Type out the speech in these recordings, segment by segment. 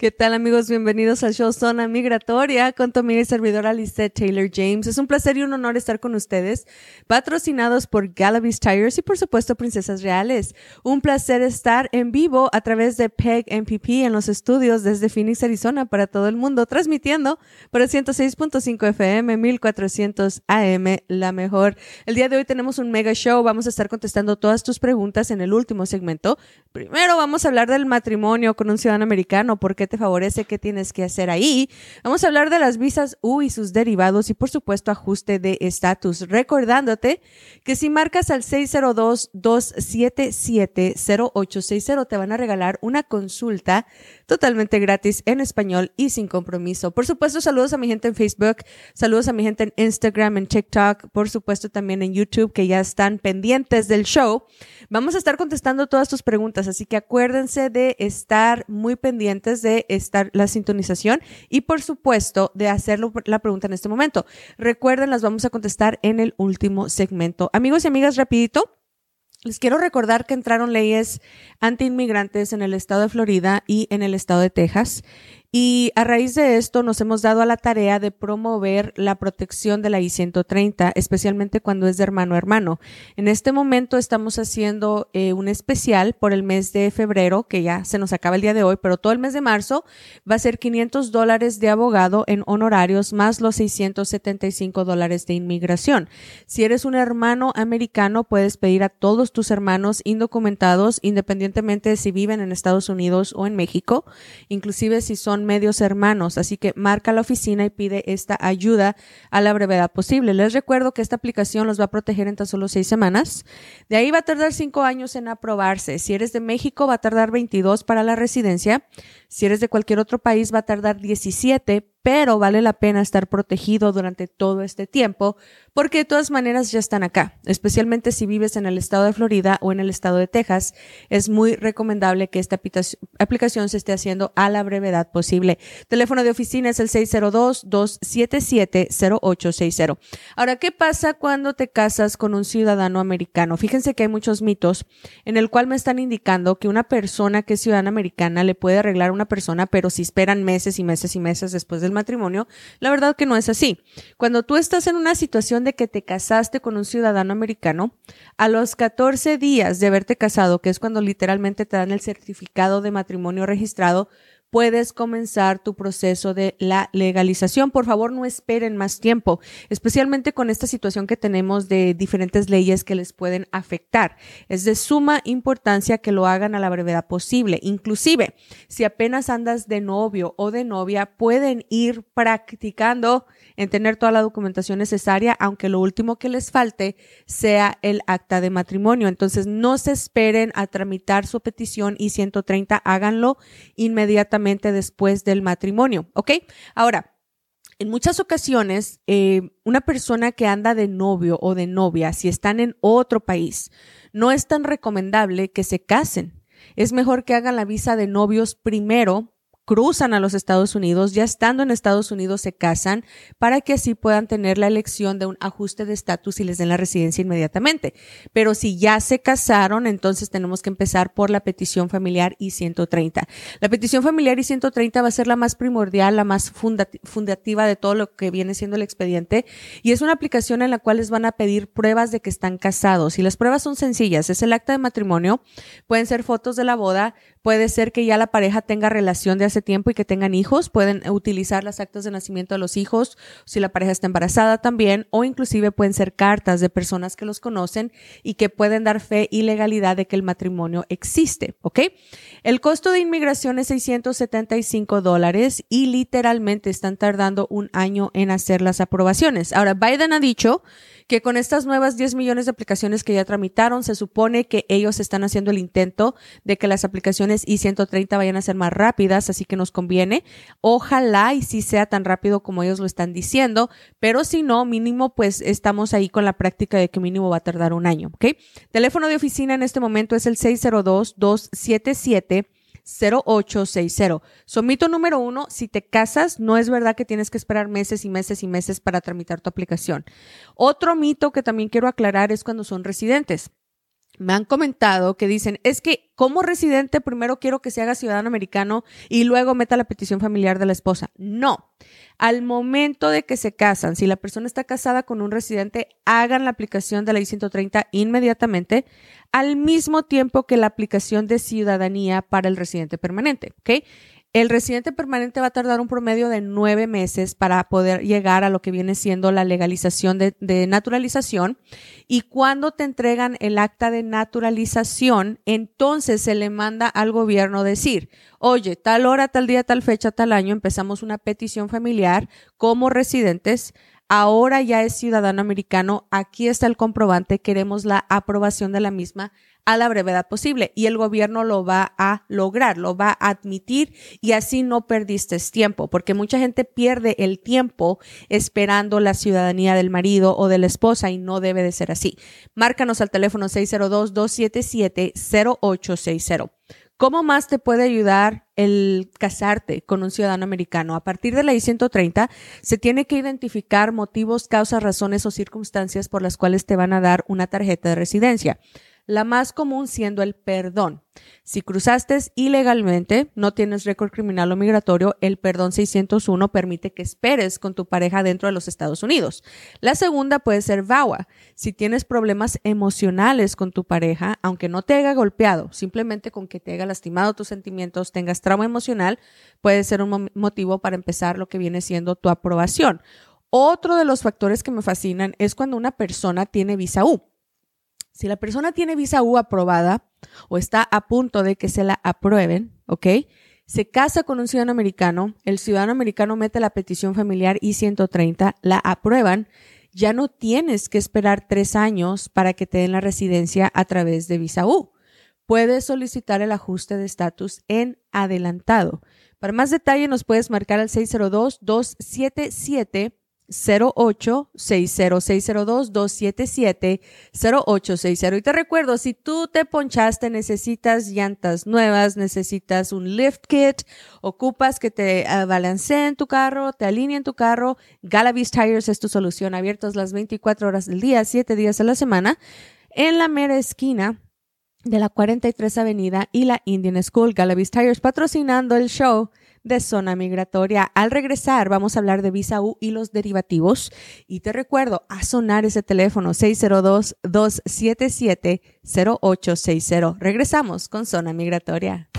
¿Qué tal amigos? Bienvenidos al show Zona Migratoria con tu amiga y servidora Lisette Taylor James. Es un placer y un honor estar con ustedes, patrocinados por Galavis Tires y por supuesto Princesas Reales. Un placer estar en vivo a través de PEG MPP en los estudios desde Phoenix, Arizona para todo el mundo, transmitiendo por el 106.5 FM, 1400 AM, la mejor. El día de hoy tenemos un mega show. Vamos a estar contestando todas tus preguntas en el último segmento. Primero vamos a hablar del matrimonio con un ciudadano americano, porque te favorece, qué tienes que hacer ahí. Vamos a hablar de las visas U y sus derivados y por supuesto ajuste de estatus, recordándote que si marcas al 602-277-0860 te van a regalar una consulta totalmente gratis en español y sin compromiso. Por supuesto, saludos a mi gente en Facebook, saludos a mi gente en Instagram, en TikTok, por supuesto también en YouTube que ya están pendientes del show. Vamos a estar contestando todas tus preguntas, así que acuérdense de estar muy pendientes de estar la sintonización y por supuesto de hacerlo la pregunta en este momento. Recuerden, las vamos a contestar en el último segmento. Amigos y amigas, rapidito. Les quiero recordar que entraron leyes anti-inmigrantes en el estado de Florida y en el estado de Texas y a raíz de esto nos hemos dado a la tarea de promover la protección de la I-130, especialmente cuando es de hermano a hermano. En este momento estamos haciendo eh, un especial por el mes de febrero, que ya se nos acaba el día de hoy, pero todo el mes de marzo va a ser 500 dólares de abogado en honorarios más los 675 dólares de inmigración. Si eres un hermano americano, puedes pedir a todos tus hermanos indocumentados, independientemente de si viven en Estados Unidos o en México, inclusive si son medios hermanos, así que marca la oficina y pide esta ayuda a la brevedad posible. Les recuerdo que esta aplicación los va a proteger en tan solo seis semanas. De ahí va a tardar cinco años en aprobarse. Si eres de México, va a tardar 22 para la residencia. Si eres de cualquier otro país, va a tardar 17 pero vale la pena estar protegido durante todo este tiempo porque de todas maneras ya están acá, especialmente si vives en el estado de Florida o en el estado de Texas, es muy recomendable que esta aplicación se esté haciendo a la brevedad posible. Teléfono de oficina es el 602-277-0860. Ahora, ¿qué pasa cuando te casas con un ciudadano americano? Fíjense que hay muchos mitos en el cual me están indicando que una persona que es ciudadana americana le puede arreglar a una persona, pero si esperan meses y meses y meses después de matrimonio, la verdad que no es así. Cuando tú estás en una situación de que te casaste con un ciudadano americano, a los 14 días de haberte casado, que es cuando literalmente te dan el certificado de matrimonio registrado, puedes comenzar tu proceso de la legalización. Por favor, no esperen más tiempo, especialmente con esta situación que tenemos de diferentes leyes que les pueden afectar. Es de suma importancia que lo hagan a la brevedad posible. Inclusive, si apenas andas de novio o de novia, pueden ir practicando en tener toda la documentación necesaria, aunque lo último que les falte sea el acta de matrimonio. Entonces, no se esperen a tramitar su petición y 130, háganlo inmediatamente después del matrimonio, ¿ok? Ahora, en muchas ocasiones, eh, una persona que anda de novio o de novia, si están en otro país, no es tan recomendable que se casen. Es mejor que hagan la visa de novios primero cruzan a los Estados Unidos, ya estando en Estados Unidos se casan para que así puedan tener la elección de un ajuste de estatus y les den la residencia inmediatamente. Pero si ya se casaron, entonces tenemos que empezar por la petición familiar I-130. La petición familiar I-130 va a ser la más primordial, la más fundativa de todo lo que viene siendo el expediente y es una aplicación en la cual les van a pedir pruebas de que están casados y las pruebas son sencillas. Es el acta de matrimonio, pueden ser fotos de la boda, puede ser que ya la pareja tenga relación de hace tiempo y que tengan hijos, pueden utilizar las actas de nacimiento de los hijos, si la pareja está embarazada también, o inclusive pueden ser cartas de personas que los conocen y que pueden dar fe y legalidad de que el matrimonio existe, ¿ok? El costo de inmigración es 675 dólares y literalmente están tardando un año en hacer las aprobaciones. Ahora, Biden ha dicho que con estas nuevas 10 millones de aplicaciones que ya tramitaron, se supone que ellos están haciendo el intento de que las aplicaciones I-130 vayan a ser más rápidas, así que nos conviene. Ojalá y si sea tan rápido como ellos lo están diciendo, pero si no, mínimo, pues estamos ahí con la práctica de que mínimo va a tardar un año, ¿ok? Teléfono de oficina en este momento es el 602-277. 0860. Somito número uno, si te casas, no es verdad que tienes que esperar meses y meses y meses para tramitar tu aplicación. Otro mito que también quiero aclarar es cuando son residentes me han comentado que dicen, es que como residente primero quiero que se haga ciudadano americano y luego meta la petición familiar de la esposa. No, al momento de que se casan, si la persona está casada con un residente, hagan la aplicación de la I-130 inmediatamente al mismo tiempo que la aplicación de ciudadanía para el residente permanente. ¿ok? El residente permanente va a tardar un promedio de nueve meses para poder llegar a lo que viene siendo la legalización de, naturalización. Y cuando te entregan el acta de naturalización, entonces se le manda al gobierno decir, oye, tal hora, tal día, tal fecha, tal año empezamos una petición familiar como residentes ahora ya es ciudadano americano, aquí está el comprobante, queremos la aprobación de la misma a la brevedad posible y el gobierno lo va a lograr, lo va a admitir y así no perdiste tiempo, porque mucha gente pierde el tiempo esperando la ciudadanía del marido o de la esposa y no debe de ser así. Márcanos al teléfono 602-277-0860. ¿Cómo más te puede ayudar el casarte con un ciudadano americano? A partir de la I-130 se tiene que identificar motivos, causas, razones o circunstancias por las cuales te van a dar una tarjeta de residencia la más común siendo el perdón. Si cruzaste ilegalmente, no tienes récord criminal o migratorio, el perdón 601 permite que esperes con tu pareja dentro de los Estados Unidos. La segunda puede ser VAWA. Si tienes problemas emocionales con tu pareja, aunque no te haya golpeado, simplemente con que te haya lastimado tus sentimientos, tengas trauma emocional, puede ser un motivo para empezar lo que viene siendo tu aprobación. Otro de los factores que me fascinan es cuando una persona tiene visa U. Si la persona tiene visa U aprobada o está a punto de que se la aprueben, ¿ok? Se casa con un ciudadano americano, el ciudadano americano mete la petición familiar I-130, la aprueban, ya no tienes que esperar tres años para que te den la residencia a través de visa U. Puedes solicitar el ajuste de estatus en adelantado. Para más detalle nos puedes marcar al 602-277 0860-602-277-0860. Y te recuerdo, si tú te ponchaste, necesitas llantas nuevas, necesitas un lift kit, ocupas que te balanceen tu carro, te alineen tu carro, Galavis Tires es tu solución, abiertos las 24 horas del día, 7 días a la semana, en la mera esquina de la 43 Avenida y la Indian School, Galavis Tires patrocinando el show de zona migratoria. Al regresar vamos a hablar de visa U y los derivativos. Y te recuerdo a sonar ese teléfono 602-277-0860. Regresamos con zona migratoria.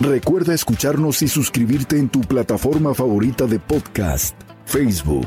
Recuerda escucharnos y suscribirte en tu plataforma favorita de podcast, Facebook,